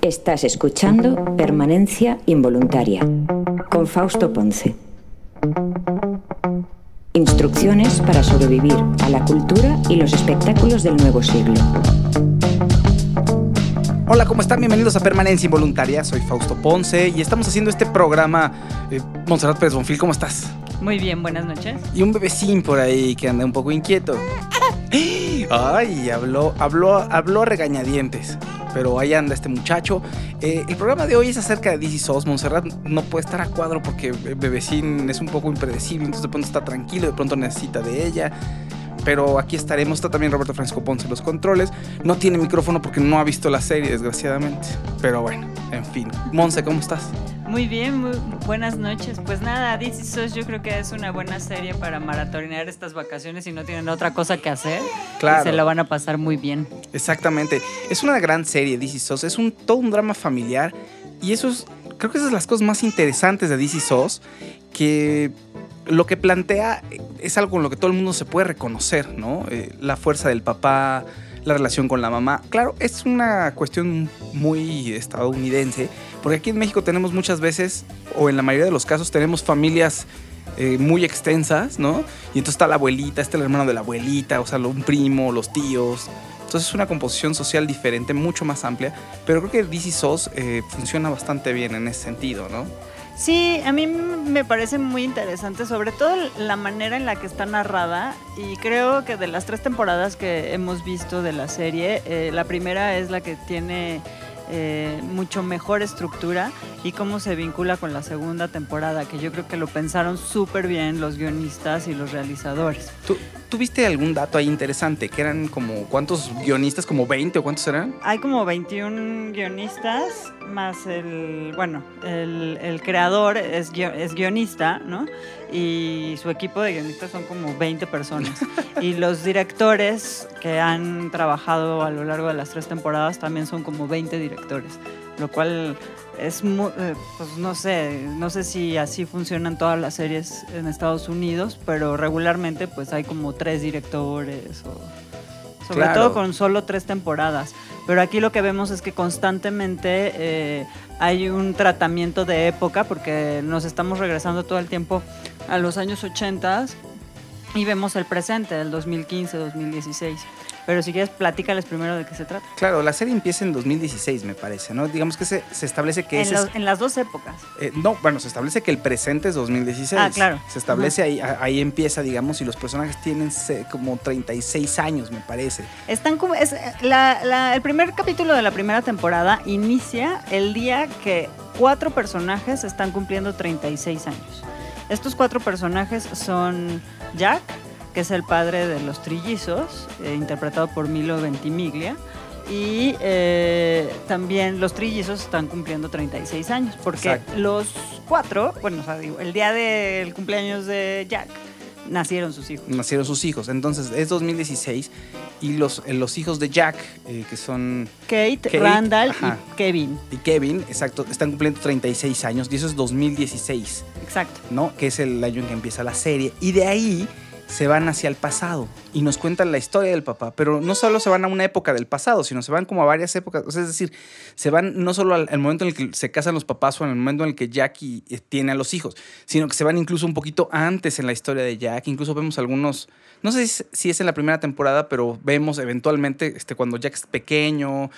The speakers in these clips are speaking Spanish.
Estás escuchando Permanencia Involuntaria con Fausto Ponce. Instrucciones para sobrevivir a la cultura y los espectáculos del nuevo siglo. Hola, ¿cómo están? Bienvenidos a Permanencia Involuntaria. Soy Fausto Ponce y estamos haciendo este programa. Eh, Monserrat Pérez Bonfil, ¿cómo estás? Muy bien, buenas noches. Y un bebecín por ahí que anda un poco inquieto. Ay, habló, habló, habló regañadientes. Pero ahí anda este muchacho. Eh, el programa de hoy es acerca de DC SOS. Montserrat no puede estar a cuadro porque Bebecín es un poco impredecible, entonces de pronto está tranquilo, de pronto necesita de ella pero aquí estaremos. Está también Roberto Francisco Ponce los controles. No tiene micrófono porque no ha visto la serie, desgraciadamente. Pero bueno, en fin. Monse, ¿cómo estás? Muy bien, muy buenas noches. Pues nada, This Is yo creo que es una buena serie para maratonear estas vacaciones y no tienen otra cosa que hacer. Claro. se la van a pasar muy bien. Exactamente. Es una gran serie, This Is Es un, todo un drama familiar y eso es, creo que esas son las cosas más interesantes de DC SOS, que lo que plantea es algo con lo que todo el mundo se puede reconocer, ¿no? Eh, la fuerza del papá, la relación con la mamá. Claro, es una cuestión muy estadounidense, porque aquí en México tenemos muchas veces, o en la mayoría de los casos, tenemos familias eh, muy extensas, ¿no? Y entonces está la abuelita, está el hermano de la abuelita, o sea, un primo, los tíos. Entonces es una composición social diferente, mucho más amplia, pero creo que DC SOS eh, funciona bastante bien en ese sentido, ¿no? Sí, a mí me parece muy interesante, sobre todo la manera en la que está narrada y creo que de las tres temporadas que hemos visto de la serie, eh, la primera es la que tiene eh, mucho mejor estructura y cómo se vincula con la segunda temporada, que yo creo que lo pensaron súper bien los guionistas y los realizadores. ¿Tú, ¿Tuviste algún dato ahí interesante? ¿Que eran como cuántos guionistas? ¿Como 20 o cuántos eran? Hay como 21 guionistas, más el, bueno, el, el creador es, es guionista, ¿no? Y su equipo de guionistas son como 20 personas. y los directores que han trabajado a lo largo de las tres temporadas también son como 20 directores, lo cual es, eh, pues no sé, no sé si así funcionan todas las series en Estados Unidos, pero regularmente pues hay como tres directores sobre todo con solo tres temporadas. Pero aquí lo que vemos es que constantemente eh, hay un tratamiento de época, porque nos estamos regresando todo el tiempo a los años 80 y vemos el presente del 2015, 2016. Pero si quieres, platícales primero de qué se trata. Claro, la serie empieza en 2016, me parece, ¿no? Digamos que se, se establece que en, en las dos épocas. Eh, no, bueno, se establece que el presente es 2016. Ah, claro. Se establece ahí, ahí empieza, digamos, y los personajes tienen como 36 años, me parece. Están como. Es, la, el primer capítulo de la primera temporada inicia el día que cuatro personajes están cumpliendo 36 años. Estos cuatro personajes son Jack, que es el padre de los trillizos, eh, interpretado por Milo Ventimiglia. Y eh, también los trillizos están cumpliendo 36 años, porque los cuatro, bueno, o sea, digo, el día del cumpleaños de Jack, nacieron sus hijos. Nacieron sus hijos. Entonces es 2016 y los, eh, los hijos de Jack, que son Kate, Randall y Kevin. Y Kevin, exacto, están cumpliendo 36 años y eso es 2016. Exacto. ¿No? Que es el año en que empieza la serie. Y de ahí se van hacia el pasado y nos cuentan la historia del papá, pero no solo se van a una época del pasado, sino se van como a varias épocas, es decir, se van no solo al, momento en el que se casan los papás o en el momento en el que Jackie eh, tiene a los hijos, sino que se van incluso un poquito antes en la historia de Jack, incluso vemos algunos, no sé si es en la primera temporada, pero vemos eventualmente este, cuando Jack es pequeño,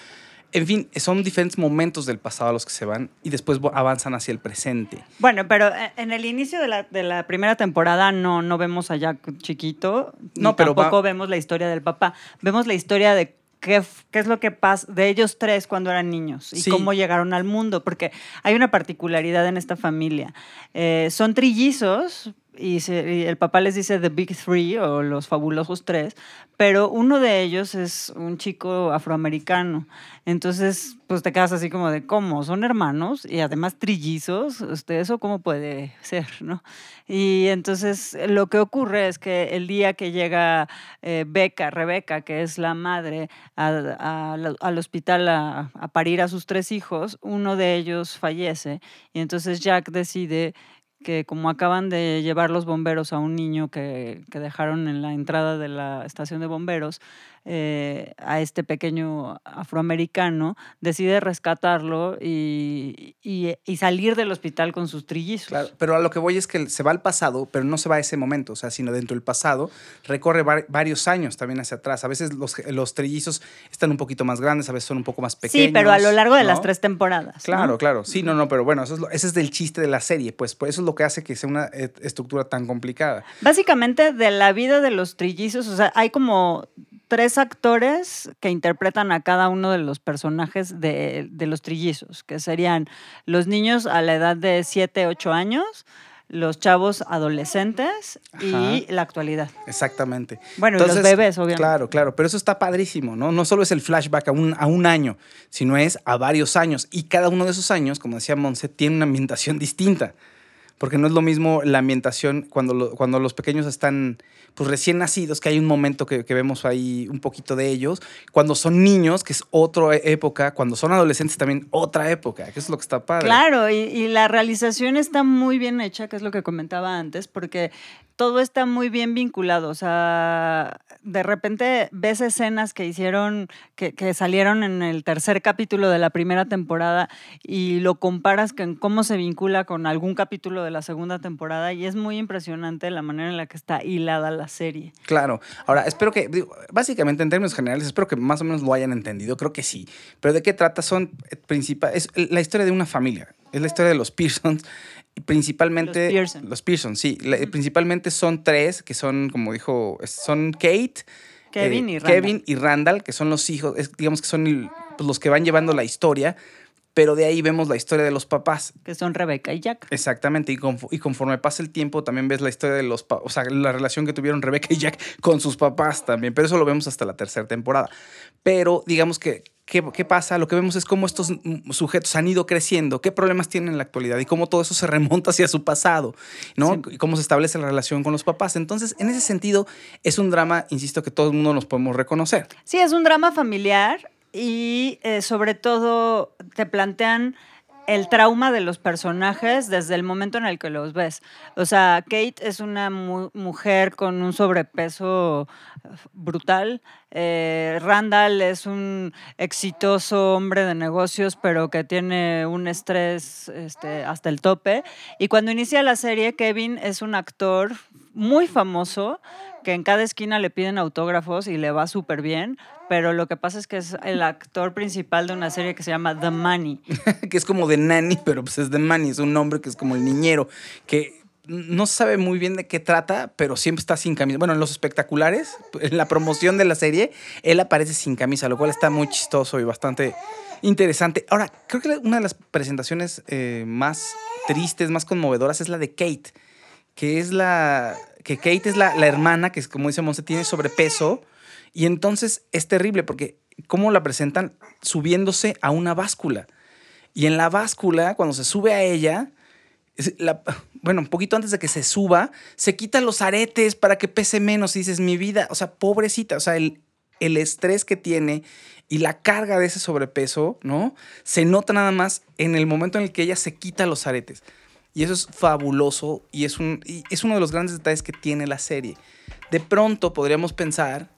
en fin, son diferentes momentos del pasado a los que se van y después avanzan hacia el presente. Bueno, pero eh, en el inicio de la, de la primera temporada no, no vemos a Jack chiquito, no, pero tampoco vemos la historia del papá. Vemos la historia de qué, qué es lo que pasa de ellos tres cuando eran niños y cómo llegaron al mundo, porque hay una particularidad en esta familia. Eh, son trillizos, y, el papá les dice The Big Three o los fabulosos tres, pero uno de ellos es un chico afroamericano. Entonces, pues te quedas así como de, ¿cómo? ¿Son hermanos? Y además trillizos, este, ¿eso cómo puede ser? ¿no? Y entonces lo que ocurre es que el día que llega eh, Beca, Rebeca, que es la madre, a- a al hospital a parir a sus tres hijos, uno de ellos fallece y entonces Jack decide que como acaban de llevar los bomberos a un niño que, que dejaron en la entrada de la estación de bomberos, eh, a este pequeño afroamericano, decide rescatarlo y, y- y salir del hospital con sus trillizos. Claro, pero a lo que voy es que se va al pasado, pero no se va a ese momento, o sea, sino dentro del pasado, recorre var- varios años también hacia atrás. A veces los, los trillizos están un poquito más grandes, a veces son un poco más pequeños. sí, pero a lo largo de las tres temporadas. ¿no? Claro, claro. Sí, no, no, pero bueno, eso es lo- ese es el chiste de la serie, pues, pues eso es lo que hace que sea una eh, estructura tan complicada. Básicamente de la vida de los trillizos, o sea, hay como tres actores que interpretan a cada uno de los personajes de, de los trillizos, que serían los niños a la edad de 7, 8 años, los chavos adolescentes y Ajá. la actualidad. Exactamente. Bueno, y los bebés, obviamente. Claro, claro, pero eso está padrísimo, ¿no? No solo es el flashback a un, a un año, sino es a varios años. Y cada uno de esos años, como decía Monse, tiene una ambientación distinta. Porque no es lo mismo la ambientación cuando, lo- cuando los pequeños están pues recién nacidos, que hay un momento que, que vemos ahí un poquito de ellos, cuando son niños, que es otra época, cuando son adolescentes también otra época, que es lo que está padre. Claro, y, y la realización está muy bien hecha, que es lo que comentaba antes, porque todo está muy bien vinculado. O sea, de repente ves escenas que hicieron, que, salieron en el tercer capítulo de la primera temporada y lo comparas con cómo se vincula con algún capítulo de la segunda temporada y es muy impresionante la manera en la que está hilada la serie. Claro. Ahora, espero que, básicamente en términos generales, espero que más o menos lo hayan entendido. Creo que sí. Pero ¿de qué trata? Son eh, principal, es la historia de una familia. Es la historia de los Pearsons. Principalmente. Los Pearson. Los Pearson, sí. Principalmente son tres, que son, como dijo, son Kate. Kevin eh, y Randall. Kevin y Randall, que son los hijos, es- digamos que son pues, los que van llevando la historia. Pero de ahí vemos la historia de los papás. que son Rebeca y Jack. Exactamente, y, confo- y conforme pasa el tiempo también ves la historia de los, pa- o sea, la relación que tuvieron Rebeca y Jack con sus papás también, pero eso lo vemos hasta la tercera temporada. Pero digamos que, ¿qué, qué pasa? Lo que vemos es cómo estos sujetos han ido creciendo, qué problemas tienen en la actualidad y cómo todo eso se remonta hacia su pasado, ¿no? Sí. Y cómo se establece la relación con los papás. Entonces, en ese sentido, es un drama, insisto, que todo el mundo nos podemos reconocer. Sí, es un drama familiar y eh, sobre todo te plantean el trauma de los personajes desde el momento en el que los ves. O sea, Kate es una mu- mujer con un sobrepeso eh, brutal. Eh, Randall es un exitoso hombre de negocios, pero que tiene un estrés este, hasta el tope. Y cuando inicia la serie, Kevin es un actor muy famoso que en cada esquina le piden autógrafos y le va súper bien, pero lo que pasa es que es el actor principal de una serie que se llama The Money. que es como de nanny, pero pues es de Manny, es un nombre que es como el niñero, que no sabe muy bien de qué trata, pero siempre está sin camisa. Bueno, en los espectaculares, en la promoción de la serie, él aparece sin camisa, lo cual está muy chistoso y bastante interesante. Ahora, creo que una de las presentaciones eh, más tristes, más conmovedoras es la de Kate, que es la que Kate es la, la hermana que como dice Monse tiene sobrepeso y entonces es terrible porque cómo la presentan subiéndose a una báscula. Y en la báscula, cuando se sube a ella, bueno, un poquito antes de que se suba, se quita los aretes para que pese menos. Y dices, mi vida, o sea, pobrecita, o sea, el, el estrés que tiene y la carga de ese sobrepeso, ¿no? Se nota nada más en el momento en el que ella se quita los aretes. Y eso es fabuloso y es, un, y es uno de los grandes detalles que tiene la serie. De pronto podríamos pensar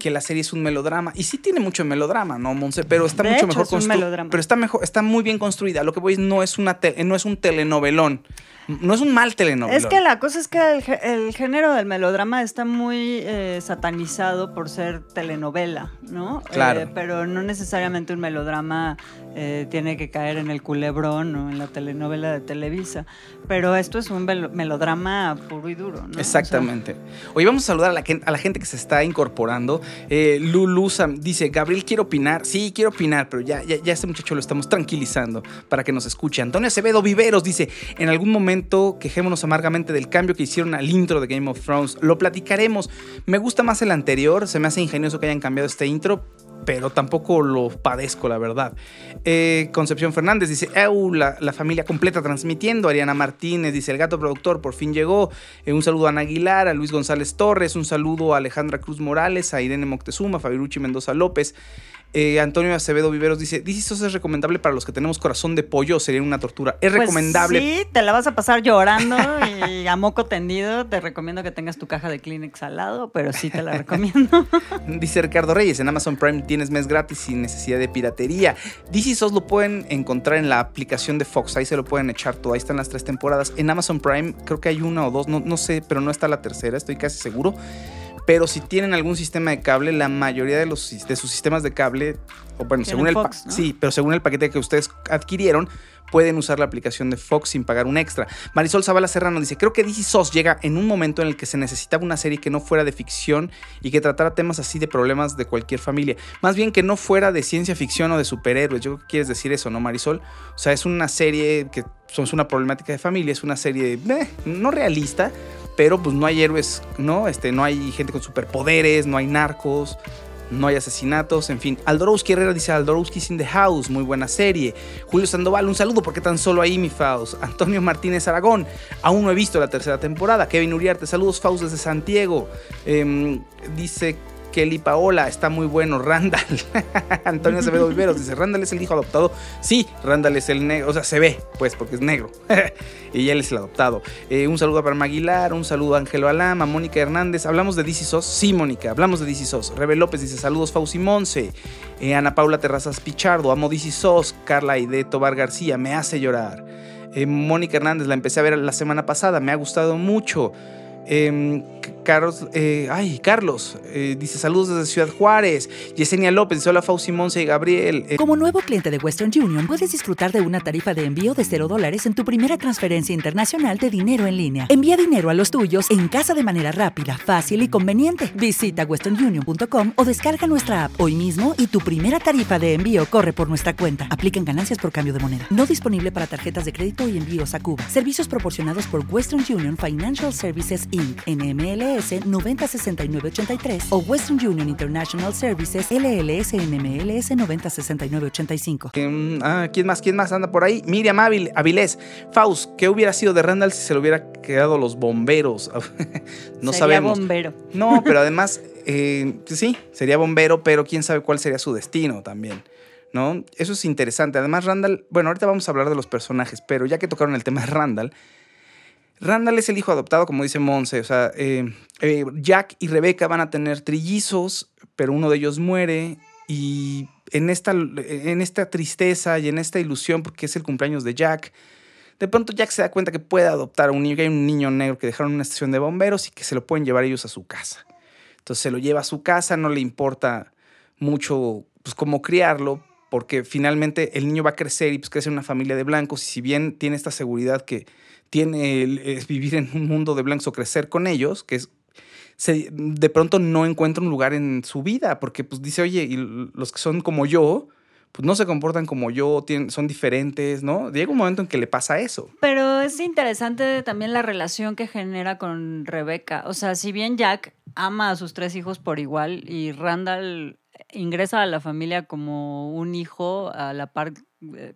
que la serie es un melodrama. Y sí tiene mucho melodrama, ¿no, Monse? Pero está De mucho hecho, mejor es. Pero está mejor, está muy bien construida. Lo que voy es no es una no es un telenovelón. No es un mal telenovelón. Es que la cosa es que el, gé- el género del melodrama está muy eh, satanizado por ser telenovela, ¿no? Claro. Eh, pero no necesariamente un melodrama eh, tiene que caer en el culebrón o en la telenovela de Televisa. Pero esto es un melodrama puro y duro, ¿no? O sea, Exactamente. Hoy vamos a saludar a la, a la gente que se está incorporando. Eh, Lulu dice, Gabriel, quiero opinar. Sí, quiero opinar, pero ya, ya, ya este muchacho lo estamos tranquilizando para que nos escuche. Antonio Acevedo Viveros dice, en algún momento quejémonos amargamente del cambio que hicieron al intro de Game of Thrones. Lo platicaremos. Me gusta más el anterior, se me hace ingenioso que hayan cambiado este intro, pero tampoco lo padezco, la verdad. Eh, Concepción Fernández dice, Eu, la, la, familia completa transmitiendo. Ariana Martínez dice, el gato productor por fin llegó. Eh, un saludo a Ana Aguilar, a Luis González Torres, un saludo a Alejandra Cruz Morales, a Irene Moctezuma, a Fabirucci Mendoza López. Eh, Antonio Acevedo Viveros dice, ¿dice eso es recomendable para los que tenemos corazón de pollo? Sería una tortura. Es Pues recomendable. Sí, te la vas a pasar llorando y a moco tendido. Te recomiendo que tengas tu caja de Kleenex al lado, pero sí te la recomiendo. Dice Ricardo Reyes, en Amazon Prime tienes mes gratis sin necesidad de piratería. DC SOS lo pueden encontrar en la aplicación de Fox, ahí se lo pueden echar todo, ahí están las tres temporadas. En Amazon Prime creo que hay una o dos, no, no sé, pero no está la tercera, estoy casi seguro. Pero si tienen algún sistema de cable, la mayoría de, los, de sus sistemas de cable, o bueno, según el, Fox, ¿no? sí, pero según el paquete que ustedes adquirieron, pueden usar la aplicación de Fox sin pagar un extra. Marisol Zavala Serrano dice, creo que DC SOS llega en un momento en el que se necesitaba una serie que no fuera de ficción y que tratara temas así de problemas de cualquier familia. Más bien que no fuera de ciencia ficción o de superhéroes. Yo creo que quieres decir eso, ¿no, Marisol? O sea, es una serie que es una problemática de familia, es una serie eh, no realista, pero pues no hay héroes, ¿no? Este, no hay gente con superpoderes, no hay narcos, no hay asesinatos, en fin. Aldorowski Herrera dice Aldorowski's in the house, muy buena serie. Julio Sandoval, un saludo porque tan solo ahí mi Faust. Antonio Martínez Aragón, aún no he visto la tercera temporada. Kevin Uriarte, saludos Faust desde Santiago. Eh, dice Kelly Paola, está muy bueno. Randall, Antonio Acevedo Viveros dice: Randall es el hijo adoptado. Sí, Randall es el negro, o sea, se ve, pues, porque es negro. y él es el adoptado. Eh, un saludo a Parma Aguilar, un saludo a Ángelo Alama, Mónica Hernández. ¿Hablamos de DC SOS? Sí, Mónica, hablamos de DC SOS. Rebe López dice: Saludos, Fauci Monse. Eh, Ana Paula Terrazas Pichardo, amo DC SOS. Carla Aide Tobar García, me hace llorar. Eh, Mónica Hernández, la empecé a ver la semana pasada, me ha gustado mucho. Eh, Carlos, eh, ay, Carlos eh, dice saludos desde Ciudad Juárez. Yesenia López hola Fauci Monse y Gabriel. Eh, Como nuevo cliente de Western Union, puedes disfrutar de una tarifa de envío de 0 dólares en tu primera transferencia internacional de dinero en línea. Envía dinero a los tuyos en casa de manera rápida, fácil y conveniente. Visita westernunion.com o descarga nuestra app hoy mismo y tu primera tarifa de envío corre por nuestra cuenta. Aplican ganancias por cambio de moneda. No disponible para tarjetas de crédito y envíos a Cuba. Servicios proporcionados por Western Union Financial Services Inc. NMLS 906983 o Western Union International Services LLS NMLS 906985. eh, ah, ¿Quién más? ¿Quién más anda por ahí? Miriam Avil, Avilés. Faust, ¿qué hubiera sido de Randall si se le hubiera quedado los bomberos? no Sería sabemos. bombero. No, pero además, eh, sí, sería bombero, pero quién sabe cuál sería su destino también. ¿No? Eso es interesante. Además, Randall, bueno, ahorita vamos a hablar de los personajes, pero ya que tocaron el tema de Randall, Randall es el hijo adoptado, como dice Monse. O sea, eh, eh, Jack y Rebeca van a tener trillizos, pero uno de ellos muere. Y en esta, tristeza y en esta ilusión, porque es el cumpleaños de Jack, de pronto Jack se da cuenta que puede adoptar a un niño, que hay un niño negro que dejaron en una estación de bomberos y que se lo pueden llevar ellos a su casa. Entonces se lo lleva a su casa, no le importa mucho pues, cómo criarlo, porque finalmente el niño va a crecer y pues crece en una familia de blancos y si bien tiene esta seguridad que tiene el, es vivir en un mundo de blancos o crecer con ellos, que es se, de pronto no encuentra un lugar en su vida, porque pues dice, oye, y los que son como yo, pues no se comportan como yo, tienen, son diferentes, ¿no? Llega un momento en que le pasa eso. Pero es interesante también la relación que genera con Rebeca. O sea, si bien Jack ama a sus tres hijos por igual y Randall ingresa a la familia como un hijo a la par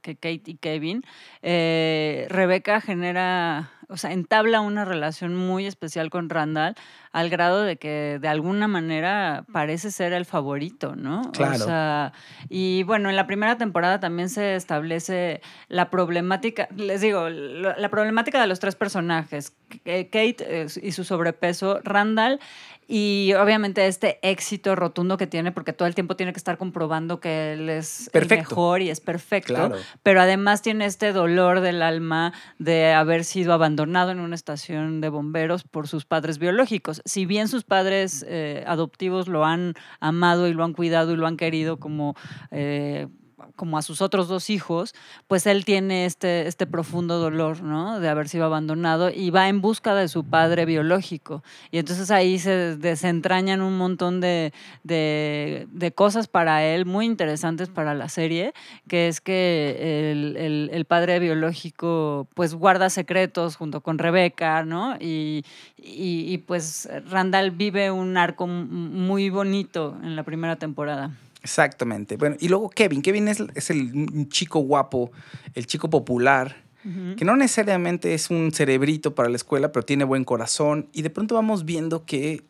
que Kate y Kevin, eh, Rebeca genera, o sea, entabla una relación muy especial con Randall al grado de que de alguna manera parece ser el favorito, ¿no? Claro. O sea, y bueno, en la primera temporada también se establece la problemática, les digo, la, problemática de los tres personajes, Kate eh, y su sobrepeso, Randall y obviamente este éxito rotundo que tiene, porque todo el tiempo tiene que estar comprobando que él es Perfecto. el mejor y es perfecto. Claro. Pero además tiene este dolor del alma de haber sido abandonado en una estación de bomberos por sus padres biológicos. Si bien sus padres eh, adoptivos lo han amado y lo han cuidado y lo han querido como... Eh, como a sus otros dos hijos, pues él tiene este, este profundo dolor, ¿no? De haber sido abandonado y va en busca de su padre biológico. Y entonces ahí se desentrañan un montón de, de, de cosas para él muy interesantes para la serie, que es que el, el, el, padre biológico pues guarda secretos junto con Rebeca, ¿no? Y, y, y pues Randall vive un arco muy bonito en la primera temporada. Exactamente. Bueno, y luego Kevin. Kevin es, es el chico guapo, el chico popular, uh -huh. que no necesariamente es un cerebrito para la escuela, pero tiene buen corazón. Y de pronto vamos viendo que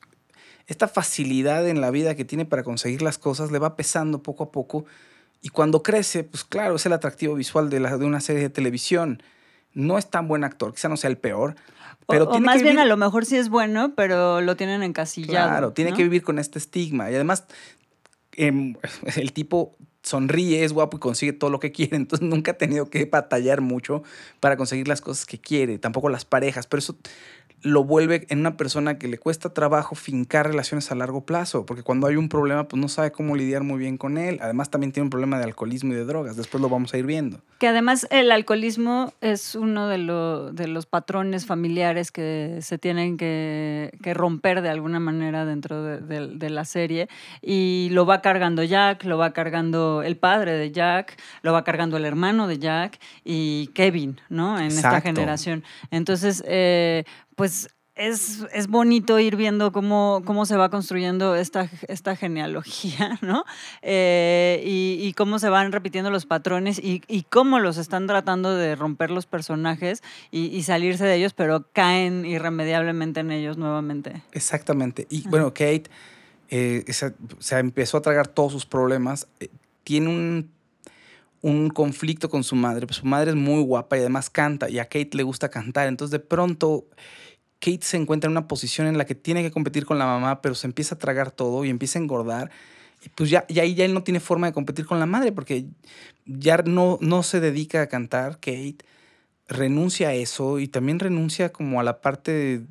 esta facilidad en la vida que tiene para conseguir las cosas le va pesando poco a poco. Y cuando crece, pues claro, es el atractivo visual de, la, de una serie de televisión. No es tan buen actor, quizá no sea el peor. Pero o, o más bien a lo mejor sí es bueno, pero lo tienen encasillado. Claro, tiene ¿no? que vivir con este estigma. Y además eh, el tipo sonríe, es guapo y consigue todo lo que quiere, entonces nunca ha tenido que batallar mucho para conseguir las cosas que quiere, tampoco las parejas, pero eso lo vuelve en una persona que le cuesta trabajo fincar relaciones a largo plazo, porque cuando hay un problema, pues no sabe cómo lidiar muy bien con él. Además, también tiene un problema de alcoholismo y de drogas. Después lo vamos a ir viendo. Que además el alcoholismo es uno de, lo, de los patrones familiares que se tienen que, que romper de alguna manera dentro de, de, de, la serie. Y lo va cargando Jack, lo va cargando el padre de Jack, lo va cargando el hermano de Jack y Kevin, ¿no? En Exacto. esta generación. Entonces, eh, pues es, es, bonito ir viendo cómo, cómo se va construyendo esta, esta genealogía, ¿no? Eh, y, y, cómo se van repitiendo los patrones y, y, cómo los están tratando de romper los personajes y, y, salirse de ellos, pero caen irremediablemente en ellos nuevamente. Exactamente. Y Ajá. bueno, Kate eh, se, se, empezó a tragar todos sus problemas. Eh, tiene un un conflicto con su madre. Pues su madre es muy guapa y además canta y a Kate le gusta cantar. Entonces de pronto Kate se encuentra en una posición en la que tiene que competir con la mamá, pero se empieza a tragar todo y empieza a engordar. Y pues ya, ya ya él no tiene forma de competir con la madre porque ya no, no se dedica a cantar. Kate renuncia a eso y también renuncia como a la parte... De,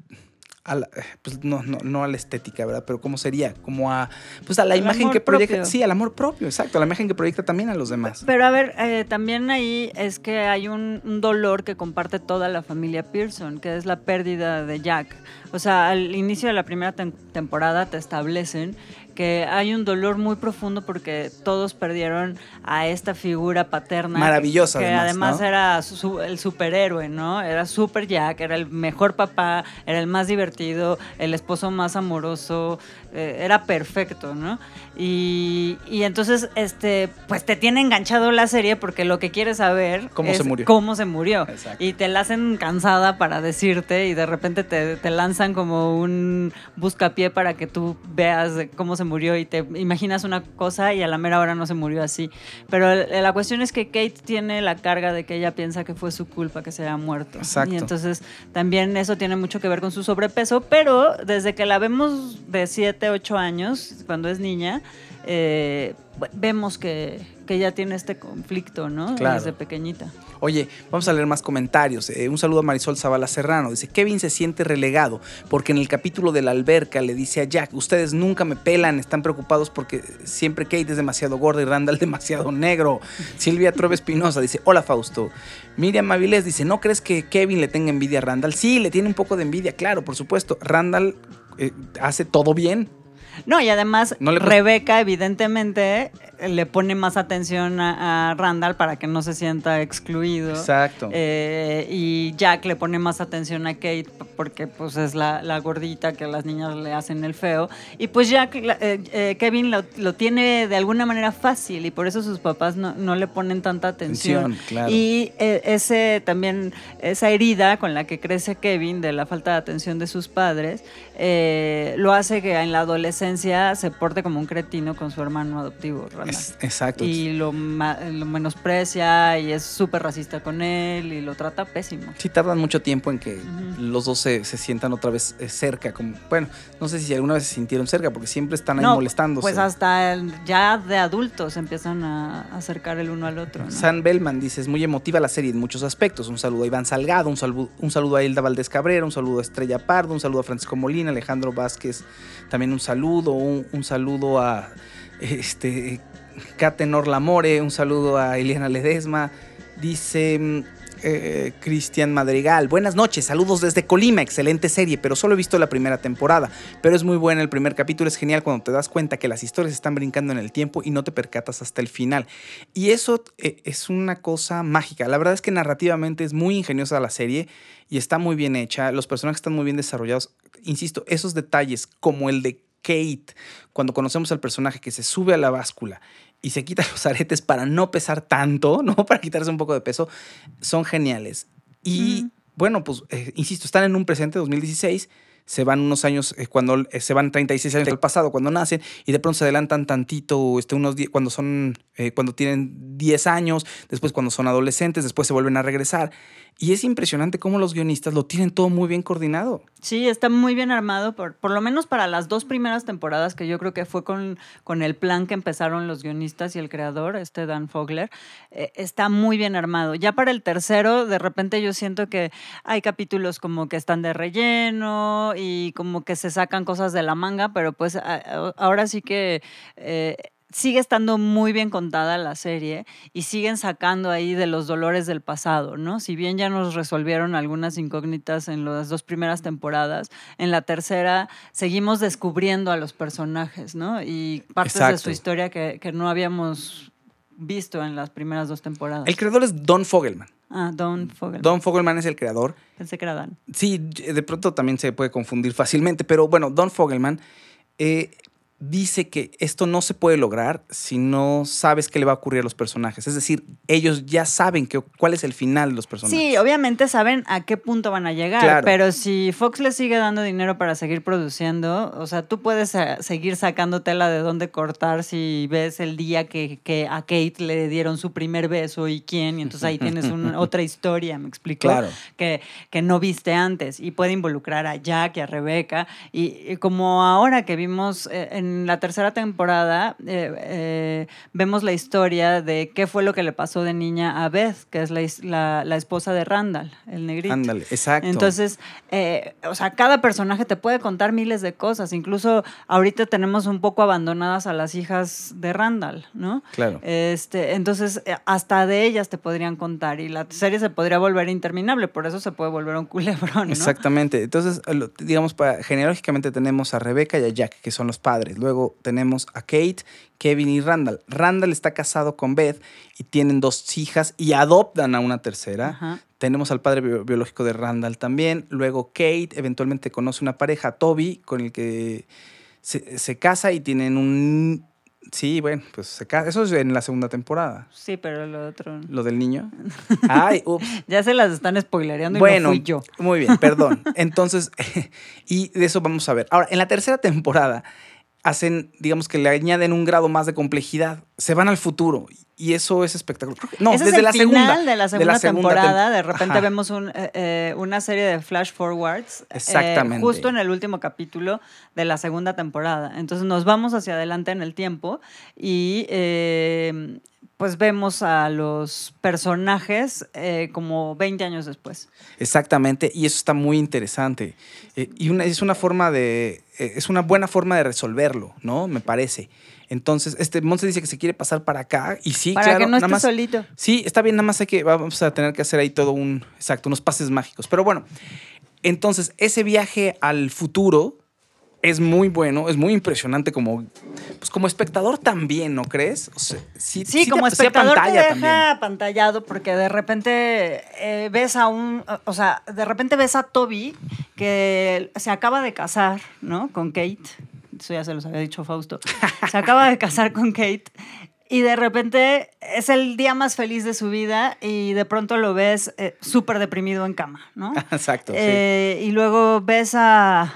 a la, pues no, no, no, a la estética, ¿verdad? Pero ¿cómo sería? Como a, pues a la imagen que proyecta. Propio. Sí, al amor propio, exacto. A la imagen que proyecta también a los demás. Pero a ver, eh, también ahí es que hay un, un, dolor que comparte toda la familia Pearson, que es la pérdida de Jack. O sea, al inicio de la primera te temporada te establecen que hay un dolor muy profundo porque todos perdieron a esta figura paterna. Maravillosa. Que, además, además ¿no? era su, el superhéroe, ¿no? Era Super Jack, era el mejor papá, era el más divertido, el esposo más amoroso, eh, era perfecto, ¿no? Y, y, entonces, este, pues te tiene enganchado la serie porque lo que quieres saber ¿Cómo es se murió? cómo se murió. Exacto. Y te la hacen cansada para decirte y de repente te, te lanzan como un buscapié para que tú veas cómo se murió y te imaginas una cosa y a la mera hora no se murió así. Pero la cuestión es que Kate tiene la carga de que ella piensa que fue su culpa que se haya muerto. Exacto. Y entonces también eso tiene mucho que ver con su sobrepeso, pero desde que la vemos de 7, 8 años, cuando es niña, eh, vemos que, que ella tiene este conflicto, ¿no? Claro. Desde pequeñita. Oye, vamos a leer más comentarios. Eh, un saludo a Marisol Zavala Serrano. Dice, Kevin se siente relegado porque en el capítulo de la alberca le dice a Jack, ustedes nunca me pelan, están preocupados porque siempre Kate es demasiado gorda y Randall demasiado negro. Silvia Trove Espinosa dice, hola Fausto. Miriam Avilés dice, ¿no crees que Kevin le tenga envidia a Randall? Sí, le tiene un poco de envidia, claro, por supuesto. Randall eh, hace todo bien. No, y además no le... Rebeca evidentemente le pone más atención a, a, Randall para que no se sienta excluido. Exacto. Eh, y Jack le pone más atención a Kate porque pues es la, la, gordita que las niñas le hacen el feo. Y pues Jack, eh, eh, Kevin lo, lo, tiene de alguna manera fácil y por eso sus papás no, no le ponen tanta atención. atención claro. Y ese también, esa herida con la que crece Kevin de la falta de atención de sus padres, lo hace que en la adolescencia se porte como un cretino con su hermano adoptivo. Es, exacto. Y lo, lo menosprecia y es súper racista con él y lo trata pésimo. Sí, tardan mucho tiempo en que uh -huh. los dos se, se, sientan otra vez eh, cerca. Como, bueno, no sé si alguna vez se sintieron cerca porque siempre están ahí no, molestándose. Pues hasta el, ya de adultos empiezan a acercar el uno al otro. ¿no? San Bellman dice: es muy emotiva la serie en muchos aspectos. Un saludo a Iván Salgado, un saludo, un saludo a Hilda Valdés Cabrera, un saludo a Estrella Pardo, un saludo a Francisco Molina, Alejandro Vázquez, también un saludo, un, saludo a este Catenor Lamore, un saludo a Eliana Ledesma. Dice mm, eh, Cristian Madrigal, buenas noches, saludos desde Colima, excelente serie, pero solo he visto la primera temporada, pero es muy buena, el primer capítulo es genial cuando te das cuenta que las historias están brincando en el tiempo y no te percatas hasta el final. Y eso eh, es una cosa mágica, la verdad es que narrativamente es muy ingeniosa la serie y está muy bien hecha, los personajes están muy bien desarrollados, insisto, esos detalles como el de Kate, cuando conocemos al personaje que se sube a la báscula y se quita los aretes para no pesar tanto, ¿no? Para quitarse un poco de peso, son geniales. Y bueno, pues, eh, insisto, están en un presente 2016 se van unos años, eh, cuando eh, se van 36 años al pasado, cuando nacen, y de pronto se adelantan tantito, este, unos cuando son, cuando tienen 10 años, después cuando son adolescentes, después se vuelven a regresar. Y es impresionante cómo los guionistas lo tienen todo muy bien coordinado. Sí, está muy bien armado, por, por lo menos para las dos primeras temporadas, que yo creo que fue con, con el plan que empezaron los guionistas y el creador, este Dan Fogler, eh, está muy bien armado. Ya para el tercero, de repente yo siento que hay capítulos como que están de relleno y como que se sacan cosas de la manga, pero pues ahora sí que... Eh, sigue estando muy bien contada la serie y siguen sacando ahí de los dolores del pasado, ¿no? Si bien ya nos resolvieron algunas incógnitas en las dos primeras temporadas, en la tercera seguimos descubriendo a los personajes, ¿no? Y partes de su historia que, no habíamos visto en las primeras dos temporadas. El creador es Don Fogelman. Ah, Don Fogelman. Don Fogelman es el creador. Pensé que era Dan. Sí, de pronto también se puede confundir fácilmente, pero bueno, Don Fogelman eh, dice que esto no se puede lograr si no sabes qué le va a ocurrir a los personajes. Es decir, ellos ya saben que, cuál es el final de los personajes. Sí, obviamente saben a qué punto van a llegar, pero si Fox le sigue dando dinero para seguir produciendo, o sea, tú puedes eh, seguir sacando tela de dónde cortar si ves el día que, a Kate le dieron su primer beso y quién, y entonces ahí tienes otra historia, me explico, claro. que, que no viste antes y puede involucrar a Jack y a Rebeca y, como ahora que vimos eh, en en la tercera temporada eh, eh, vemos la historia de qué fue lo que le pasó de niña a Beth, que es la, la, esposa de Randall, el negrito. Ándale, exacto. Entonces, eh, o sea, cada personaje te puede contar miles de cosas. Incluso ahorita tenemos un poco abandonadas a las hijas de Randall, ¿no? Claro. Este, entonces, hasta de ellas te podrían contar y la serie se podría volver interminable, por eso se puede volver un culebrón. ¿no? Exactamente. Entonces, digamos, para, genealógicamente tenemos a Rebeca y a Jack, que son los padres. Luego tenemos a Kate, Kevin y Randall. Randall está casado con Beth y tienen dos hijas y adoptan a una tercera. Tenemos al padre biológico de Randall también. Luego Kate eventualmente conoce una pareja, Toby, con el que se, casa y tienen un Sí, bueno, pues se casa. Eso es en la segunda temporada. Sí, pero lo otro. ¿Lo del niño? Ay, ups. ya se las están spoilereando y bueno, fui yo. Muy bien, perdón. Entonces, y de eso vamos a ver. Ahora, en la tercera temporada hacen, digamos que le añaden un grado más de complejidad. Se van al futuro y eso es espectacular. No, desde la segunda. de la segunda, temporada, de repente vemos un, eh, eh, una serie de flash forwards. Eh, Exactamente. justo en el último capítulo de la segunda temporada. Entonces nos vamos hacia adelante en el tiempo y pues vemos a los personajes eh, como 20 años después. Exactamente, y eso está muy interesante. Eh, y una, es una forma de, eh, es una buena forma de resolverlo, ¿no? Me parece. Entonces, este Monse dice que se quiere pasar para acá y sí, para que no esté solito. Sí, está bien, nada más hay que vamos a tener que hacer ahí todo un, exacto, unos pases mágicos. Pero bueno, entonces ese viaje al futuro es muy bueno, es muy impresionante como, pues como espectador también, ¿no crees? sí, como espectador te deja apantallado porque de repente eh, ves a un, o sea, de repente ves a Toby que se acaba de casar, ¿no? Con Kate. Eso ya se los había dicho Fausto. Se acaba de casar con Kate y de repente es el día más feliz de su vida y de pronto lo ves eh, súper deprimido en cama, ¿no? Exacto. Eh, y luego ves a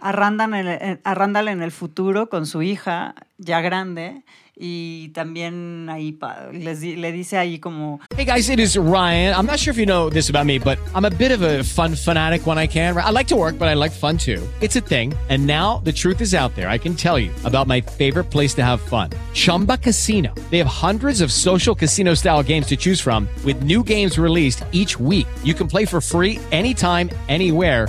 a Randall, en el futuro con su hija ya grande y también ahí les, le dice ahí como Hey guys, it is Ryan. I'm not sure if you know this about me, but I'm a bit of a fun fanatic when I can. I like to work, but I like fun too. It's a thing. And now the truth is out there. I can tell you about my favorite place to have fun. Chumba Casino. They have hundreds of social casino style games to choose from with new games released each week. You can play for free anytime anywhere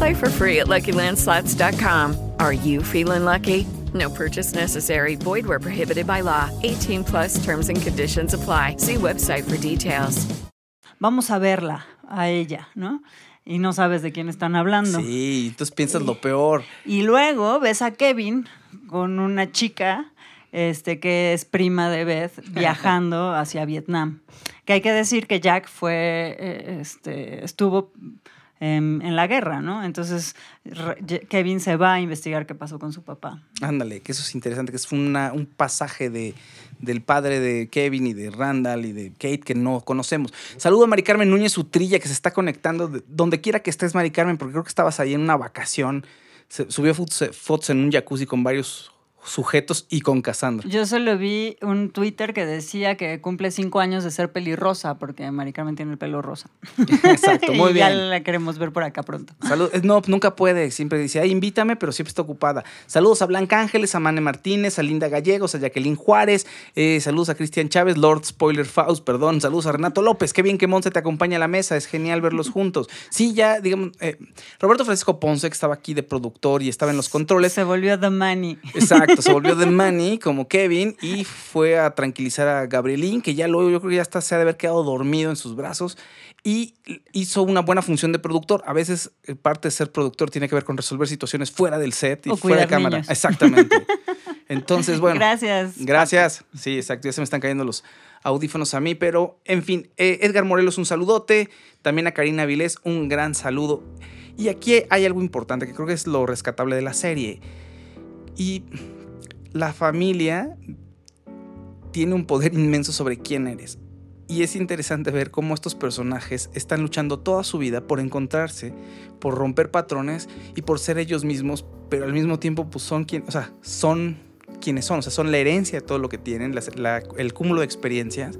Play for free at LuckyLandSlots.com. Are you feeling lucky? No purchase necessary. Void where prohibited by law. 18 plus terms and conditions apply. See website for details. Vamos a verla, a ella, ¿no? Y no sabes de quién están hablando. Sí, entonces piensas lo peor. Y luego ves a Kevin con una chica este, que es prima de Beth viajando hacia Vietnam. Que hay que decir que Jack fue, eh, este, estuvo en, la guerra, ¿no? Entonces Kevin se va a investigar qué pasó con su papá. Ándale, que eso es interesante, que es una- un pasaje de, del padre de Kevin y de Randall y de Kate que no conocemos. Saludo a Mari Carmen Núñez Utrilla que se está conectando de- donde quiera que estés, Mari Carmen, porque creo que estabas ahí en una vacación. Se- subió fotos, fotos en un jacuzzi con varios sujetos y con Cassandra. Yo solo vi un Twitter que decía que cumple cinco años de ser pelirrosa, porque Mari Carmen tiene el pelo rosa. Exacto, muy y ya bien. la queremos ver por acá pronto. Salud- eh, no, nunca puede. Siempre dice, ay, invítame, pero siempre está ocupada. Saludos a Blanca Ángeles, a Mane Martínez, a Linda Gallegos, a Jacqueline Juárez. eh, saludos a Cristian Chávez, Lord Spoiler Faust, perdón. Saludos a Renato López. Qué bien que Monse te acompaña a la mesa. Es genial verlos juntos. Sí, ya, digamos, eh, Roberto Francisco Ponce, que estaba aquí de productor y estaba en los controles. Se volvió The Money. Exacto, se volvió de Manny como Kevin y fue a tranquilizar a Gabrielín, que ya luego yo creo que ya hasta se ha de haber quedado dormido en sus brazos y hizo una buena función de productor. A veces eh, parte de ser productor tiene que ver con resolver situaciones fuera del set y O fuera de cámara. niños. Exactamente. Entonces, bueno. Gracias. Gracias. Sí, exacto. Ya se me están cayendo los audífonos a mí, pero en fin, eh, Edgar Morelos, un saludote. También a Karina Vilés, un gran saludo. Y aquí hay algo importante que creo que es lo rescatable de la serie. Y la familia tiene un poder inmenso sobre quién eres. Y es interesante ver cómo estos personajes están luchando toda su vida por encontrarse, por romper patrones y por ser ellos mismos, pero al mismo tiempo pues son quien, o sea, son quienes son, o sea, son la herencia de todo lo que tienen, el cúmulo de experiencias.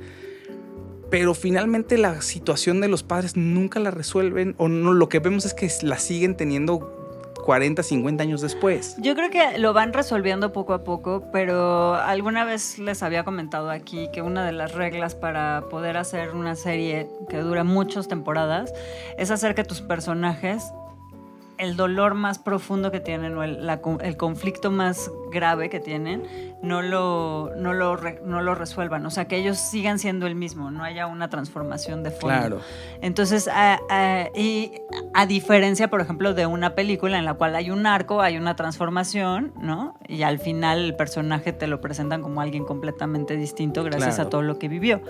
Pero finalmente la situación de los padres nunca la resuelven o no, lo que vemos es que la siguen teniendo 40, 50 años después. Yo creo que lo van resolviendo poco a poco, pero alguna vez les había comentado aquí que una de las reglas para poder hacer una serie que dura muchas temporadas es hacer que tus personajes, el dolor más profundo que tienen o el, la el conflicto más grave que tienen, no lo, no, lo re- no lo resuelvan. O sea, que ellos sigan siendo el mismo, no haya una transformación de fondo. Claro. Entonces, a, a- y a diferencia, por ejemplo, de una película en la cual hay un arco, hay una transformación, ¿no? Y al final el personaje te lo presentan como alguien completamente distinto gracias Claro. a todo lo que vivió.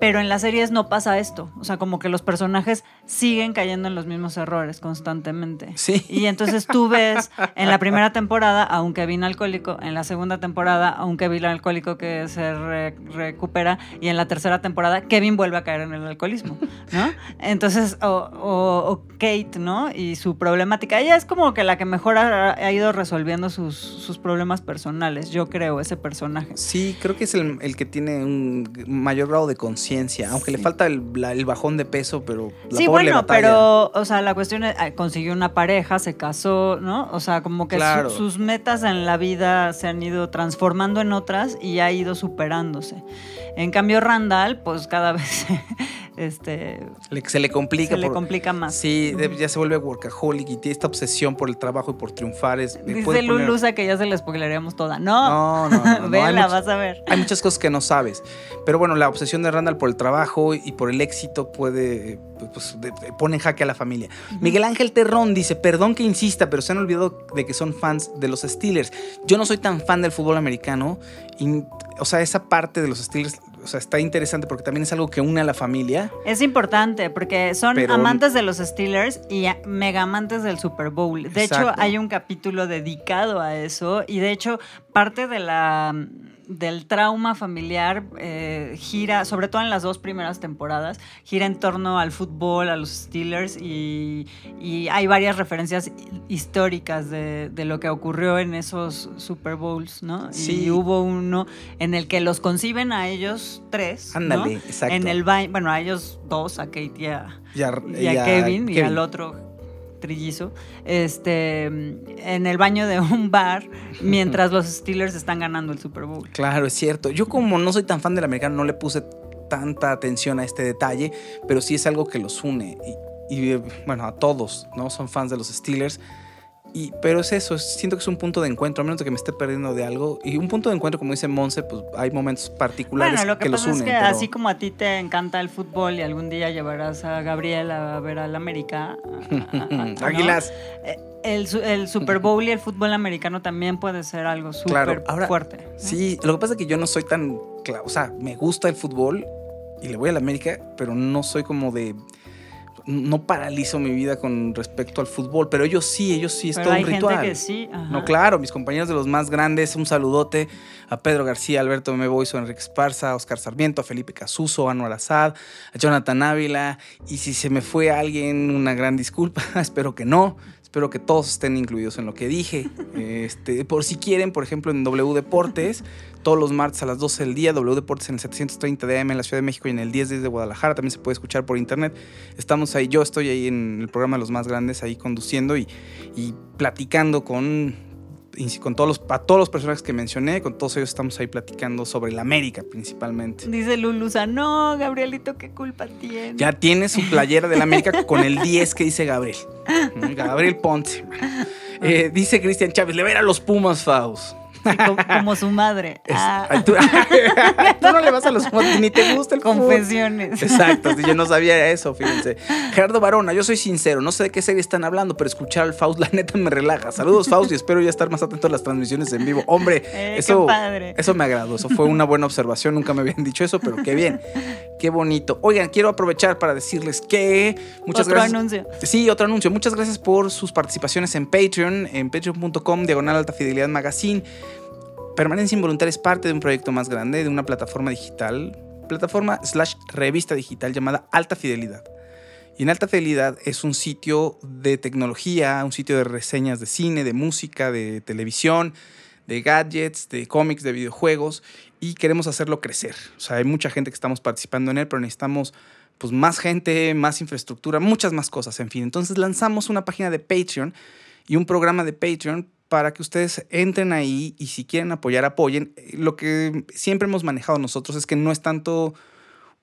Pero en las series no pasa esto. O sea, como que los personajes siguen cayendo en los mismos errores constantemente. Sí. Y entonces tú ves en la primera temporada a un Kevin alcohólico, en la segunda temporada a un Kevin alcohólico que se re- recupera y en la tercera temporada Kevin vuelve a caer en el alcoholismo, ¿no? Entonces, o, o- o Kate, ¿no? Y su problemática. Ella es como que la que mejor ha, ha ido resolviendo sus, sus problemas personales, yo creo, ese personaje. Sí, creo que es el, el que tiene un mayor grado de conciencia, aunque le falta el, la- el bajón de peso, pero la sí, pobre bueno, pero, o sea, la cuestión es, consiguió una pareja, se casó, ¿no? O sea, como que su- sus metas en la vida se han ido transformando en otras y ha ido superándose. En cambio, Randall, pues cada vez este, se le complica. se le complica más. Sí, ya se vuelve workaholic y tiene esta obsesión por el trabajo y por triunfar. Es, Dice puede poner- Lulusa que ya se la spoileríamos toda. No, No, no, no, Vela, vas a ver. Hay muchas cosas que no sabes. Pero bueno, la obsesión de Randall por el trabajo y por el éxito puede. Pues, de- pone en jaque a la familia. Miguel Ángel Terrón dice: Perdón que insista, pero se han olvidado de que son fans de los Steelers. Yo no soy tan fan del fútbol americano. Y, o sea, esa parte de los Steelers. O sea, está interesante porque también es algo que une a la familia. Es importante porque son Pero- amantes de los Steelers y mega amantes del Super Bowl. De hecho, hay un capítulo dedicado a eso y de hecho parte de la del trauma familiar eh, gira, sobre todo en las dos primeras temporadas, gira en torno al fútbol, a los Steelers y, y hay varias referencias históricas de, de lo que ocurrió en esos Super Bowls, ¿no? Sí. Y hubo uno en el que los conciben a ellos tres. ¿no? Ándale, exacto. En el baño, bueno, a ellos dos, a Kate y a, Y a, y a Kevin, y al otro trillizo, este, en el baño de un bar mientras los Steelers están ganando el Super Bowl. Claro, es cierto. Yo como no soy tan fan del americano, no le puse tanta atención a este detalle, pero sí es algo que los une. Y, y, eh, bueno, a todos, ¿no? Son fans de los Steelers. Y, pero es eso, es- siento que es un punto de encuentro, a menos de que me esté perdiendo de algo. Y un punto de encuentro, como dice Monse, pues hay momentos particulares Bueno, lo que, los pasa unen. es que pero- así como a ti te encanta el fútbol y algún día llevarás a Gabriel a ver al América. a- a- a- ¿no? Águilas. Eh, El, su- el Super Bowl y el fútbol americano también puede ser algo súper Claro, fuerte. ¿no? Sí, lo que pasa es que yo no soy tan. O sea, me gusta el fútbol y le voy a la América, pero no soy como de. No paralizo mi vida con respecto al fútbol, pero ellos sí, ellos sí, es Pero todo hay un gente ritual. que sí. ajá. No, claro, mis compañeros de los más grandes, un saludote a Pedro García, Alberto Meboiso, Enrique Esparza, Oscar Sarmiento, a Felipe Casuso, a Anuar Azad, a Jonathan Ávila. Y si se me fue alguien, una gran disculpa, espero que no. Espero que todos estén incluidos en lo que dije. Este, por si quieren, por ejemplo, en W Deportes, todos los martes a las 12 del día, W Deportes en el 730 de AM en la Ciudad de México y en el 10 desde Guadalajara. También se puede escuchar por internet. Estamos ahí, yo estoy ahí en el programa de los más grandes, ahí conduciendo y, y platicando con con todos los, a todos los personajes que mencioné, con todos ellos estamos ahí platicando sobre la América principalmente. Dice Lulusa, no, Gabrielito, ¿qué culpa tiene? Ya tiene su playera de la América con el 10 que dice Gabriel. Gabriel Ponce. Eh, dice Cristian Chávez, le ir a los Pumas, Faust. Como, como su madre. Es- Ah, Ay, tú, tú no le vas a los ni te gusta el confesiones. Exacto, yo no sabía eso, fíjense. Gerardo Barona, yo soy sincero, no sé de qué serie están hablando, pero escuchar al Faust, la neta me relaja. Saludos, Faust, y espero ya estar más atento a las transmisiones en vivo. Hombre, Eh, eso, eso me agradó, eso fue una buena observación, nunca me habían dicho eso, pero qué bien, qué bonito. Oigan, quiero aprovechar para decirles que muchas Otro gracias. anuncio. Sí, otro anuncio. Muchas gracias por sus participaciones en Patreon, en patreon.com, diagonal alta fidelidad magazine. Permanencia Involuntaria es parte de un proyecto más grande, de una plataforma digital, plataforma slash revista digital llamada Alta Fidelidad. Y en Alta Fidelidad es un sitio de tecnología, un sitio de reseñas de cine, de música, de televisión, de gadgets, de cómics, de videojuegos y queremos hacerlo crecer. O sea, hay mucha gente que estamos participando en él, pero necesitamos pues más gente, más infraestructura, muchas más cosas, en fin. Entonces lanzamos una página de Patreon y un programa de Patreon para que ustedes entren ahí y si quieren apoyar, apoyen. Lo que siempre hemos manejado nosotros es que no es tanto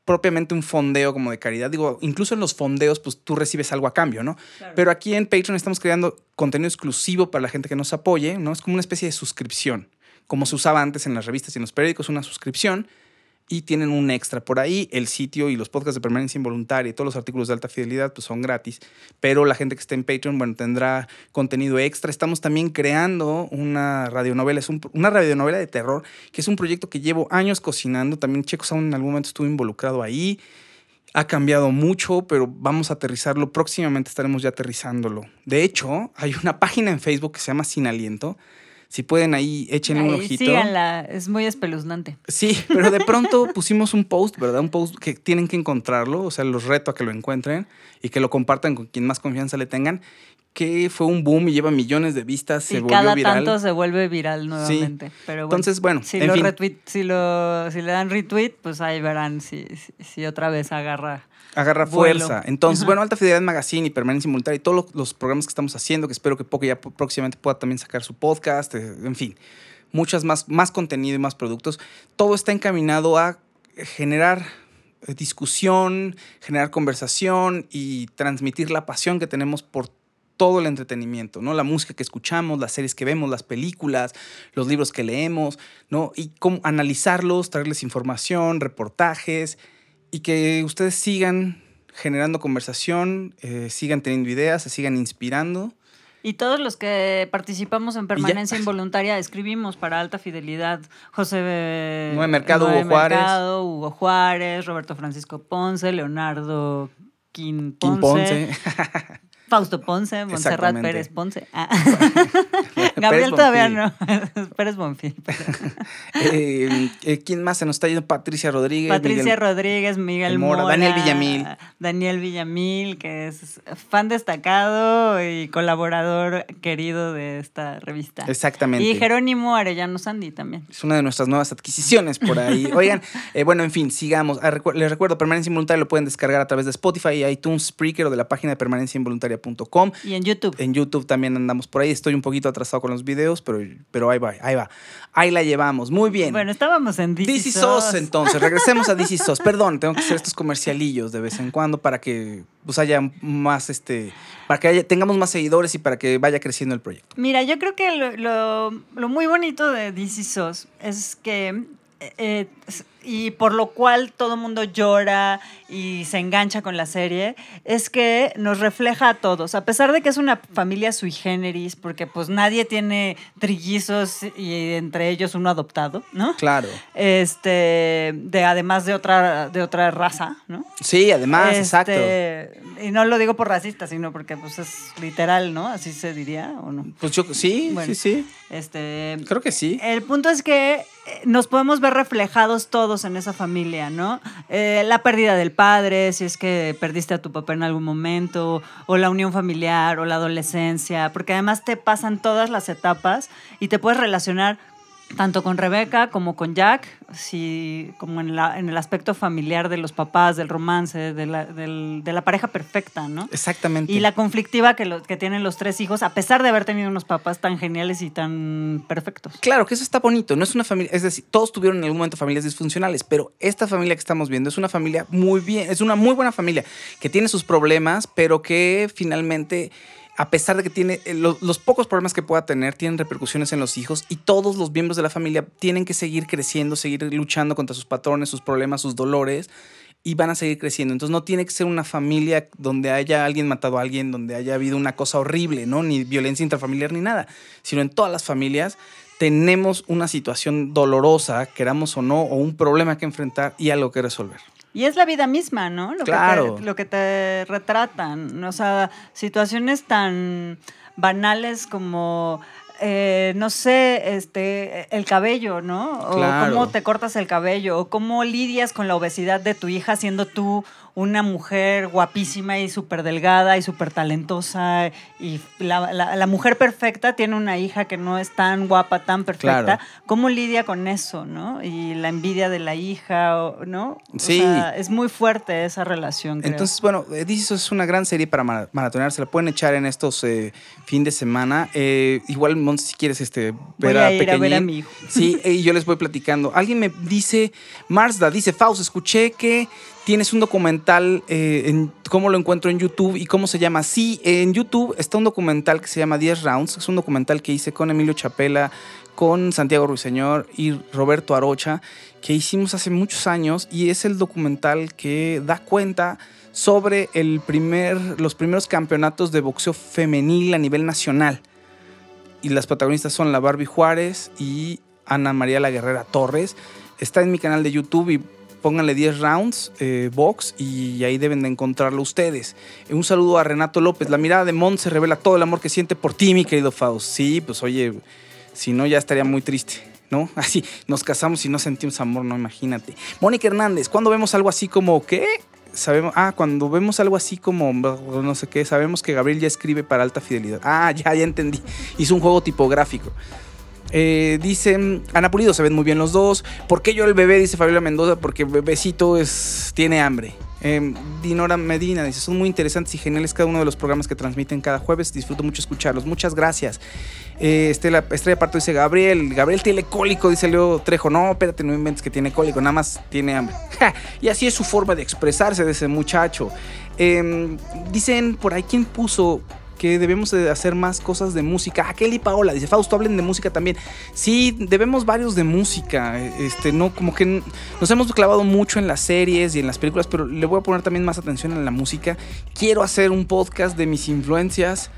propiamente un fondeo como de caridad. Digo, incluso en los fondeos, pues tú recibes algo a cambio, ¿no? Pero aquí en Patreon estamos creando contenido exclusivo para la gente que nos apoye, ¿no? Es como una especie de suscripción, como se usaba antes en las revistas y en los periódicos, una suscripción. Y tienen un extra por ahí. El sitio y los podcasts de permanencia involuntaria y todos los artículos de alta fidelidad pues son gratis. Pero la gente que esté en Patreon, bueno, tendrá contenido extra. Estamos también creando una radionovela. Es un- una radionovela de terror, que es un proyecto que llevo años cocinando. También Checo Sound en algún momento estuvo involucrado ahí. Ha cambiado mucho, pero vamos a aterrizarlo. Próximamente estaremos ya aterrizándolo. De hecho, hay una página en Facebook que se llama Sin Aliento. Si pueden ahí, échenle un ojito. síganla, es muy espeluznante. Sí, pero de pronto pusimos un post, ¿verdad? Un post que tienen que encontrarlo, o sea, los reto a que lo encuentren y que lo compartan con quien más confianza le tengan, que fue un boom y lleva millones de vistas, se y volvió cada viral. tanto se vuelve viral nuevamente. Pero bueno, Entonces, bueno, si, en lo fin. retweet- si, lo, si le dan retweet, pues ahí verán si, si, si otra vez agarra. Agarra vuelo. fuerza. Entonces, Ajá. bueno, Alta Fidelidad Magazine y Permanencia Simultánea y todos los, los programas que estamos haciendo, que espero que poco ya próximamente pueda también sacar su podcast, eh, en fin, muchas más, más contenido y más productos. Todo está encaminado a generar eh, discusión, generar conversación y transmitir la pasión que tenemos por todo el entretenimiento, ¿no? La música que escuchamos, las series que vemos, las películas, los libros que leemos, ¿no? Y cómo analizarlos, traerles información, reportajes y que ustedes sigan generando conversación, eh, sigan teniendo ideas, se sigan inspirando. Y todos los que participamos en permanencia involuntaria escribimos para alta fidelidad. José Noé Mercado, Hugo Juárez. Mercado, Hugo Juárez, Roberto Francisco Ponce, Leonardo Ponce, Ponce. Fausto Ponce, Montserrat. Pérez Ponce. Ah. Pérez Gabriel todavía Bonfil. no. Pérez Bonfil. Eh, eh, ¿Quién más se nos está yendo? Patricia Rodríguez. Patricia Miguel- Rodríguez, Miguel Mora, Mora, Daniel Villamil. Daniel Villamil, que es fan destacado y colaborador querido de esta revista. Exactamente. Y Jerónimo Arellano Sandy también. Es una de nuestras nuevas adquisiciones por ahí. Oigan, eh, bueno, en fin, sigamos. Ah, recu- Les recuerdo, Permanencia Involuntaria lo pueden descargar a través de Spotify, iTunes, Spreaker o de la página de permanenciainvoluntaria.com. Y en YouTube. En YouTube también andamos por ahí. Estoy un poquito atrasado con los videos, pero, pero ahí va, ahí va. Ahí la llevamos. Muy bien. Bueno, estábamos en DC, DC SOS, entonces. Regresemos a DC SOS. Perdón, tengo que hacer estos comercialillos de vez en cuando para que pues, haya más, este, para que tengamos más seguidores y para que vaya creciendo el proyecto. Mira, yo creo que lo, lo- lo muy bonito de DC SOS es que, eh, y por lo cual todo el mundo llora y se engancha con la serie, es que nos refleja a todos. A pesar de que es una familia sui generis, porque pues nadie tiene trillizos y entre ellos uno adoptado, ¿no? Claro. Este, de, además de otra, de otra raza, ¿no? Sí, además, exacto. Este, Y no lo digo por racista, sino porque pues es literal, ¿no? Así se diría, ¿o no? Pues yo, sí, Bueno. sí, sí. Este, Creo que sí. el punto es que nos podemos ver reflejados todos en esa familia, ¿no? Eh, la pérdida del padre, si es que perdiste a tu papá en algún momento, o la unión familiar, o la adolescencia, porque además te pasan todas las etapas y te puedes relacionar tanto con Rebeca como con Jack, si, como en, la- en el aspecto familiar de los papás, del romance, de la, del- de la pareja perfecta, ¿no? Exactamente. Y la conflictiva que, lo- que tienen los tres hijos, a pesar de haber tenido unos papás tan geniales y tan perfectos. Claro que eso está bonito, no es una familia, es decir, todos tuvieron en algún momento familias disfuncionales, pero esta familia que estamos viendo es una familia muy bien, es una muy buena familia, que tiene sus problemas, pero que finalmente, a pesar de que tiene eh, lo- los pocos problemas que pueda tener, tienen repercusiones en los hijos y todos los miembros de la familia tienen que seguir creciendo, seguir luchando contra sus patrones, sus problemas, sus dolores. Y van a seguir creciendo. Entonces no tiene que ser una familia donde haya alguien matado a alguien, donde haya habido una cosa horrible, ¿no? Ni violencia intrafamiliar ni nada. Sino en todas las familias tenemos una situación dolorosa, queramos o no, o un problema que enfrentar y algo que resolver. Y es la vida misma, ¿no? Lo Claro. Que te, lo que te retratan. O sea, situaciones tan banales como, eh, no sé, este, el cabello, ¿no? O Claro. cómo te cortas el cabello, o cómo lidias con la obesidad de tu hija siendo tú una mujer guapísima y súper delgada y súper talentosa. Y la, la- la mujer perfecta tiene una hija que no es tan guapa, tan perfecta. Claro. ¿Cómo lidia con eso, no? Y la envidia de la hija, ¿no? O Sí. sea, es muy fuerte esa relación. creo. Entonces, bueno, eh, Is Us es una gran serie para mara- maratonear. Se la pueden echar en estos eh, fin de semana. Eh, igual, Mons, si quieres este, ver Voy a ir a ver a Pequeñín. mi hijo. Sí, eh, y yo les voy platicando. Alguien me dice, Marsda, dice, Faust, escuché que tienes un documental, eh, en, ¿cómo lo encuentro en YouTube y cómo se llama? Sí, en YouTube está un documental que se llama 10 Rounds. Es un documental que hice con Emilio Chapela, con Santiago Ruiseñor y Roberto Arocha, que hicimos hace muchos años y es el documental que da cuenta sobre el primer, los primeros campeonatos de boxeo femenil a nivel nacional. Y las protagonistas son la Barbie Juárez y Ana María la Guerrera Torres. Está en mi canal de YouTube y pónganle 10 rounds eh, box y ahí deben de encontrarlo ustedes. Un saludo a Renato López. La mirada de Mont se revela todo el amor que siente por ti, mi querido Faust. Sí, pues oye, si no ya estaría muy triste. ¿No? Así, nos casamos y no sentimos amor, no, imagínate. Mónica Hernández, cuando vemos algo así como, ¿qué? Sabemos, ah, cuando vemos algo así como, no sé qué, sabemos que Gabriel ya escribe para alta fidelidad. Ah, ya, ya entendí. Hizo un juego tipográfico. Eh, dice Ana Pulido, se ven muy bien los dos. ¿Por qué yo el bebé? Dice Fabiola Mendoza, porque bebecito es, tiene hambre. Eh, Dinora Medina dice, son muy interesantes y geniales cada uno de los programas que transmiten cada jueves. Disfruto mucho escucharlos. Muchas gracias. Eh, Estela, Estrella Parto dice, Gabriel, Gabriel tiene cólico, dice Leo Trejo. No, espérate, no inventes que tiene cólico, nada más tiene hambre. Y así es su forma de expresarse de ese muchacho. Eh, dicen por ahí, ¿quién puso? Que debemos de hacer más cosas de música. Ah, Kelly Paola dice, Fausto, hablen de música también. Sí, debemos varios de música. Este, no, como que nos hemos clavado mucho en las series y en las películas, pero le voy a poner también más atención en la música. Quiero hacer un podcast de mis influencias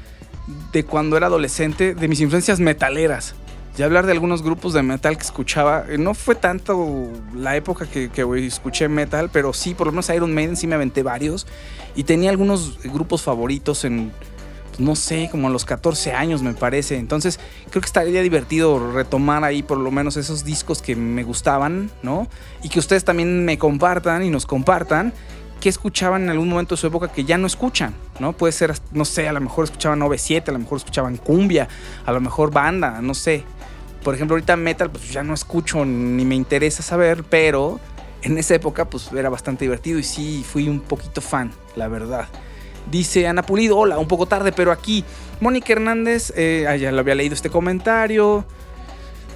de cuando era adolescente, de mis influencias metaleras. Ya hablar de algunos grupos de metal que escuchaba. Eh, No fue tanto la época que, que escuché metal, pero sí, por lo menos Iron Maiden sí me aventé varios. Y tenía algunos grupos favoritos en, no sé, como a los 14 años me parece. Entonces creo que estaría divertido retomar ahí por lo menos esos discos que me gustaban, ¿no? Y que ustedes también me compartan y nos compartan qué escuchaban en algún momento de su época que ya no escuchan, ¿no? Puede ser, no sé, a lo mejor escuchaban 97, a lo mejor escuchaban cumbia, a lo mejor banda, no sé. Por ejemplo, ahorita metal, pues ya no escucho ni me interesa saber, pero en esa época, pues era bastante divertido y sí fui un poquito fan, la verdad. Dice Ana Pulido, hola, un poco tarde, pero aquí. Mónica Hernández, eh, ah, ya lo había leído este comentario.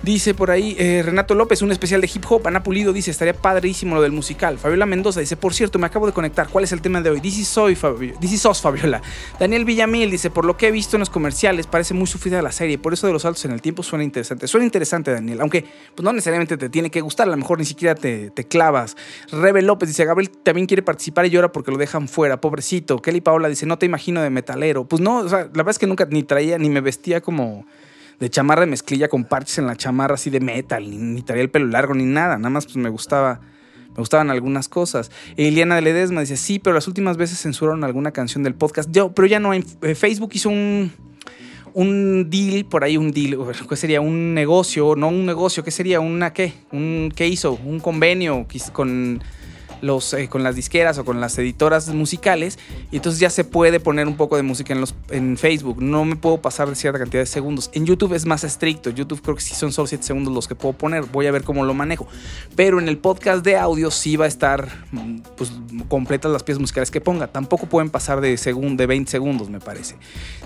Dice por ahí eh, Renato López, un especial de hip hop. Ana Pulido dice, estaría padrísimo lo del musical. Fabiola Mendoza dice, por cierto, me acabo de conectar. ¿Cuál es el tema de hoy? Dice soy Fabio, Dice sos Fabiola. Daniel Villamil dice, por lo que he visto en los comerciales, parece muy sufrida la serie. Por eso de los saltos en el tiempo suena interesante. Suena interesante, Daniel. Aunque pues, no necesariamente te tiene que gustar. A lo mejor ni siquiera te, te clavas. Rebe López dice, Gabriel también quiere participar y llora porque lo dejan fuera. Pobrecito. Kelly Paola dice, no te imagino de metalero. Pues no, o sea, la verdad es que nunca ni traía ni me vestía como de chamarra de mezclilla con parches en la chamarra así de metal, ni, ni traía el pelo largo ni nada, nada más pues me gustaba, me gustaban algunas cosas. Eliana de Ledesma dice, sí, pero las últimas veces censuraron alguna canción del podcast, Yo, pero ya no, hay, eh, Facebook hizo un, un deal, por ahí un deal, ¿qué sería? Un negocio, no un negocio, ¿qué sería? ¿Una qué? Un, ¿Qué hizo? Un convenio con los, eh, con las disqueras o con las editoras musicales y entonces ya se puede poner un poco de música en, los, en Facebook. No me puedo pasar de cierta cantidad de segundos. En YouTube es más estricto. YouTube creo que sí son solo 7 segundos los que puedo poner. Voy a ver cómo lo manejo. Pero en el podcast de audio sí va a estar mm, pues, completas las piezas musicales que ponga. Tampoco pueden pasar de, segun, de 20 segundos, me parece.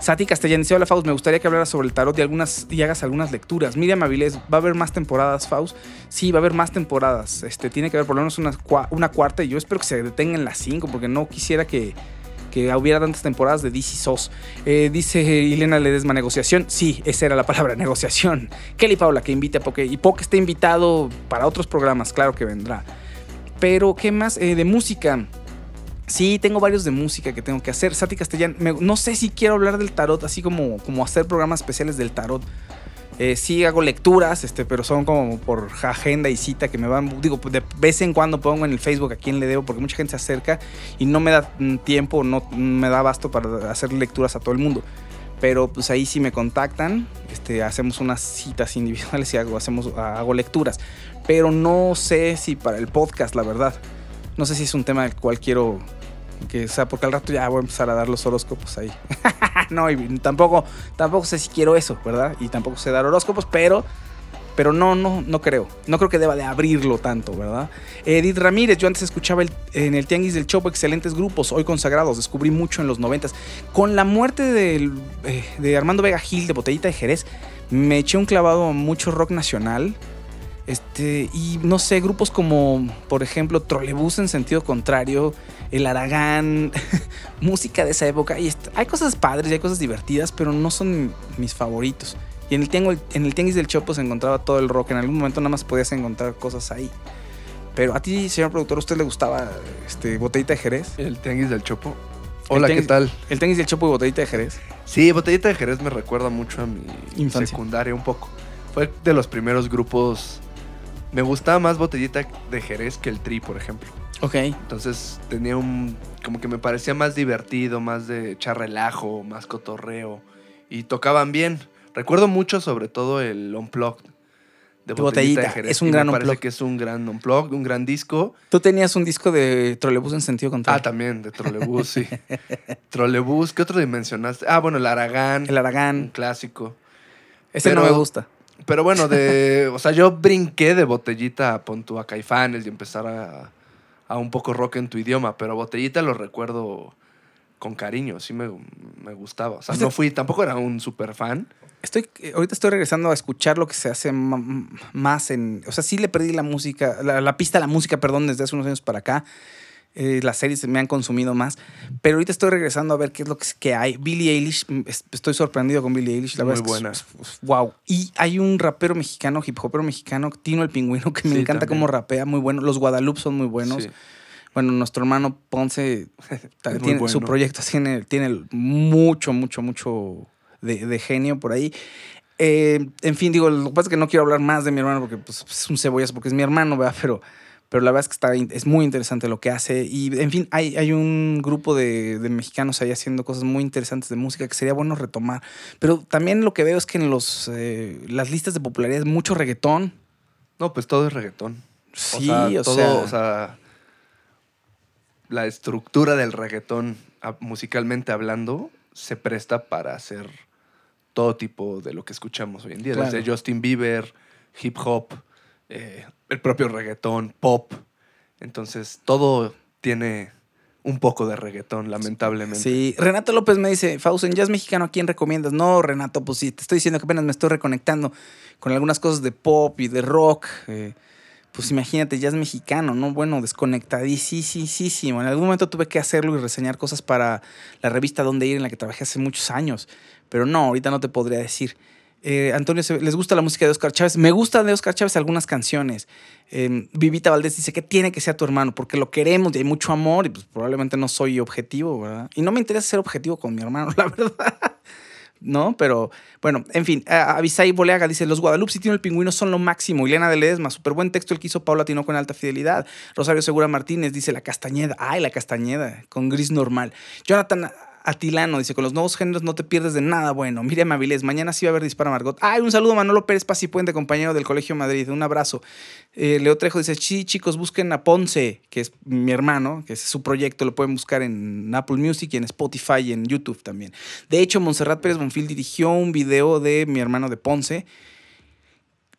Sati Castellán dice, hola Faust, me gustaría que hablaras sobre el tarot y, algunas, y hagas algunas lecturas. Miriam Avilés, ¿va a haber más temporadas, Faust? Sí, va a haber más temporadas. Este, tiene que haber por lo menos una, una cuarta yo espero que se detenga en las 5 porque no quisiera que, que hubiera tantas temporadas de DC SOS. Eh, dice Elena Ledesma, negociación. Sí, esa era la palabra, negociación. Kelly Paula, que invite a Poke. Y Poke está invitado para otros programas, claro que vendrá. Pero, ¿qué más? Eh, de música. Sí, tengo varios de música que tengo que hacer. Sati Castellán, no sé si quiero hablar del tarot, así como, como hacer programas especiales del tarot. Eh, sí hago lecturas, este, pero son como por agenda y cita que me van, digo, de vez en cuando pongo en el Facebook a quién le debo, porque mucha gente se acerca y no me da mm, tiempo, no me da abasto para hacer lecturas a todo el mundo. Pero pues ahí sí me contactan, este, hacemos unas citas individuales y hago, hacemos, hago lecturas. Pero no sé si para el podcast, la verdad. No sé si es un tema del cual quiero que, sea, porque al rato ya voy a empezar a dar los horóscopos ahí. no, y tampoco, tampoco sé si quiero eso, ¿verdad? Y tampoco sé dar horóscopos, pero, pero no, no, no creo. No creo que deba de abrirlo tanto, ¿verdad? Edith Ramírez, yo antes escuchaba en el Tianguis del Chopo excelentes grupos, hoy consagrados, descubrí mucho en los noventas. Con la muerte del, eh, de Armando Vega Gil de Botellita de Jerez, me eché un clavado mucho rock nacional. Este, y no sé, grupos como, por ejemplo, Trolebús en sentido contrario, El Aragán, música de esa época. Y hay cosas padres y hay cosas divertidas, pero no son mis favoritos. Y en el, tiango, en el tianguis del Chopo se encontraba todo el rock. En algún momento nada más podías encontrar cosas ahí. Pero a ti, señor productor, ¿a usted le gustaba este, Botellita de Jerez? El tianguis del Chopo. Hola, ¿qué tal? El tenis del Chopo y Botellita de Jerez. Sí, Botellita de Jerez me recuerda mucho a mi Infancia. secundaria un poco. Fue de los primeros grupos me gustaba más Botellita de Jerez que el Tri, por ejemplo. Ok. Entonces tenía un. Como que me parecía más divertido, más de echar relajo, más cotorreo. Y tocaban bien. Recuerdo mucho, sobre todo, el Unplugged de Botellita, Botellita, de Jerez. es un y gran me parece que es un gran Unplugged, un gran disco. Tú tenías un disco de Trolebús en sentido Ah, contrario. también, de Trolebús, sí. Trolebús, ¿qué otro dimensionaste? Ah, bueno, el Aragán. El Un Aragán. clásico. Ese pero- no me gusta. Pero bueno, de, o sea, yo brinqué de botellita a pon tú, a Caifanes y empezar a, a un poco rock en tu idioma, pero botellita lo recuerdo con cariño, sí me, me gustaba. O sea, no fui, tampoco era un super fan. Estoy, eh, ahorita estoy regresando a escuchar lo que se hace más en. O sea, sí le perdí la música, la, la pista a la música, perdón, desde hace unos años para acá. Eh, las series me han consumido más. Pero ahorita estoy regresando a ver qué es lo que, que hay. Billie Eilish, mm, es- estoy sorprendido con Billie Eilish. La Muy verdad es que buena. es- es- wow. Y hay un rapero mexicano, hip hopero mexicano, Tino el Pingüino, que me Sí, encanta también. cómo rapea, muy bueno. Los Guadalupe son muy buenos. Sí. Bueno, nuestro hermano Ponce tiene, su proyecto tiene, tiene mucho, mucho, mucho de, de genio por ahí. Eh, en fin, digo, lo que pasa es que no quiero hablar más de mi hermano porque pues, es un cebollas, porque es mi hermano, ¿verdad? Pero, pero la verdad es que está, es muy interesante lo que hace. Y, en fin, hay, hay un grupo de, de mexicanos ahí haciendo cosas muy interesantes de música que sería bueno retomar. Pero también lo que veo es que en los, eh, las listas de popularidad es mucho reggaetón. No, pues todo es reggaetón. Sí, o sea, o todo, sea- o sea, la estructura del reggaetón, a- musicalmente hablando, se presta para hacer todo tipo de lo que escuchamos hoy en día. Claro. Desde Justin Bieber, hip hop, eh, el propio reggaetón, pop. Entonces, todo tiene un poco de reggaetón, lamentablemente. Sí, Renato López me dice, Fausto, en jazz mexicano, ¿a quién recomiendas? No, Renato, pues sí, te estoy diciendo que apenas me estoy reconectando con algunas cosas de pop y de rock. eh, pues imagínate, jazz mexicano, ¿no? Bueno, desconectadísimo. En algún momento tuve que hacerlo y reseñar cosas para la revista Donde Ir, en la que trabajé hace muchos años. Pero no, ahorita no te podría decir. Eh, Antonio, ¿se- ¿les gusta la música de Oscar Chávez? Me gustan de Oscar Chávez algunas canciones. Eh, Vivita Valdés dice que tiene que ser tu hermano porque lo queremos y hay mucho amor y pues probablemente no soy objetivo, ¿verdad? Y no me interesa ser objetivo con mi hermano, la verdad. ¿No? Pero bueno, en fin, Avisai Boleaga dice: Los Guadalupe y Tino el Pingüino son lo máximo. Ileana de Ledesma, súper buen texto el que hizo Paula Tinoco en alta fidelidad. Rosario Segura Martínez dice: La Castañeda. Ay, la Castañeda, con gris normal. Jonathan Atilano dice: Con los nuevos géneros no te pierdes de nada bueno. Miriam Avilés, mañana sí va a haber Dispara Margot. Ay, un saludo a Manolo Pérez Puente, compañero del Colegio Madrid. Un abrazo. Eh, Leo Trejo dice: Sí, chicos, busquen a Ponce, que es mi hermano, que es su proyecto. Lo pueden buscar en Apple Music y en Spotify y en YouTube también. De hecho, Montserrat Pérez Bonfil dirigió un video de mi hermano de Ponce.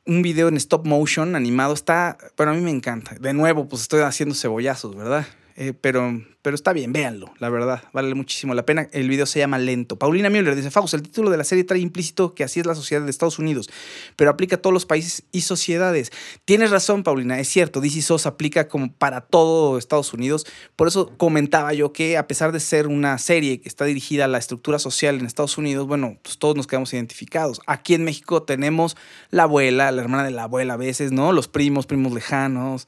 Un video en stop motion animado. Está, bueno, a mí me encanta. De nuevo, pues estoy haciendo cebollazos, ¿verdad? Eh, pero, pero está bien, véanlo, la verdad. Vale muchísimo la pena. El video se llama Lento. Paulina Müller dice, Faust, el título de la serie trae implícito que así es la sociedad de Estados Unidos, pero aplica a todos los países y sociedades. Tienes razón, Paulina, es cierto. DC SOS aplica como para todo Estados Unidos. Por eso comentaba yo que a pesar de ser una serie que está dirigida a la estructura social en Estados Unidos, bueno, pues todos nos quedamos identificados. Aquí en México tenemos la abuela, la hermana de la abuela a veces, ¿no? Los primos, primos lejanos.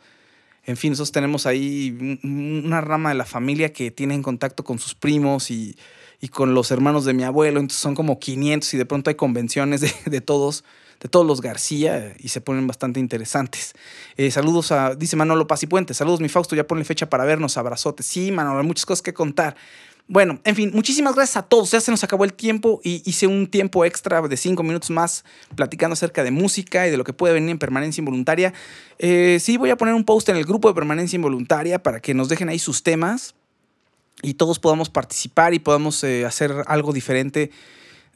En fin, nosotros tenemos ahí un- una rama de la familia que tiene en contacto con sus primos y, y con los hermanos de mi abuelo. Entonces son como 500 y de pronto hay convenciones de, de todos, de todos los García y se ponen bastante interesantes. Eh, saludos a, dice Manolo Paz y Puente. Saludos, mi Fausto, ya ponle fecha para vernos. Abrazote. Sí, Manolo, hay muchas cosas que contar. Bueno, en fin, muchísimas gracias a todos. Ya se nos acabó el tiempo y hice un tiempo extra de cinco minutos más platicando acerca de música y de lo que puede venir en permanencia involuntaria. Eh, sí, voy a poner un post en el grupo de permanencia involuntaria para que nos dejen ahí sus temas y todos podamos participar y podamos eh, hacer algo diferente.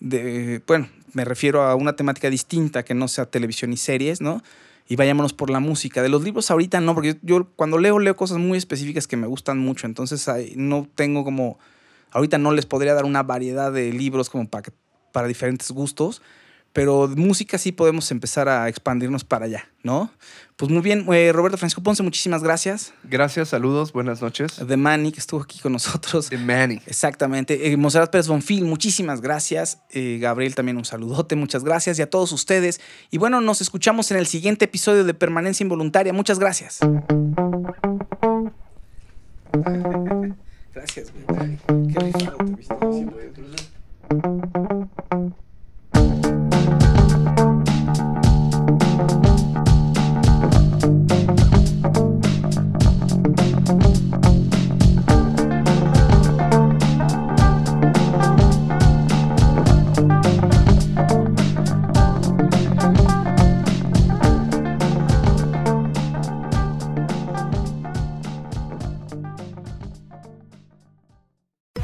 De, bueno, me refiero a una temática distinta que no sea televisión y series, ¿no? Y vayámonos por la música. De los libros ahorita no, porque yo, cuando leo, leo cosas muy específicas que me gustan mucho. Entonces no tengo como. Ahorita no les podría dar una variedad de libros como para, diferentes gustos. Pero de música sí podemos empezar a expandirnos para allá, ¿no? Pues muy bien, eh, Roberto Francisco Ponce, muchísimas gracias. Gracias, saludos, buenas noches. De Manny, que estuvo aquí con nosotros. De Manny. Exactamente. Eh, Monserrat Pérez Bonfil, muchísimas gracias. Eh, Gabriel, también un saludote, muchas gracias. Y a todos ustedes. Y bueno, nos escuchamos en el siguiente episodio de Permanencia Involuntaria. Muchas gracias. Gracias, güey. Qué rifado te viste haciendo eso.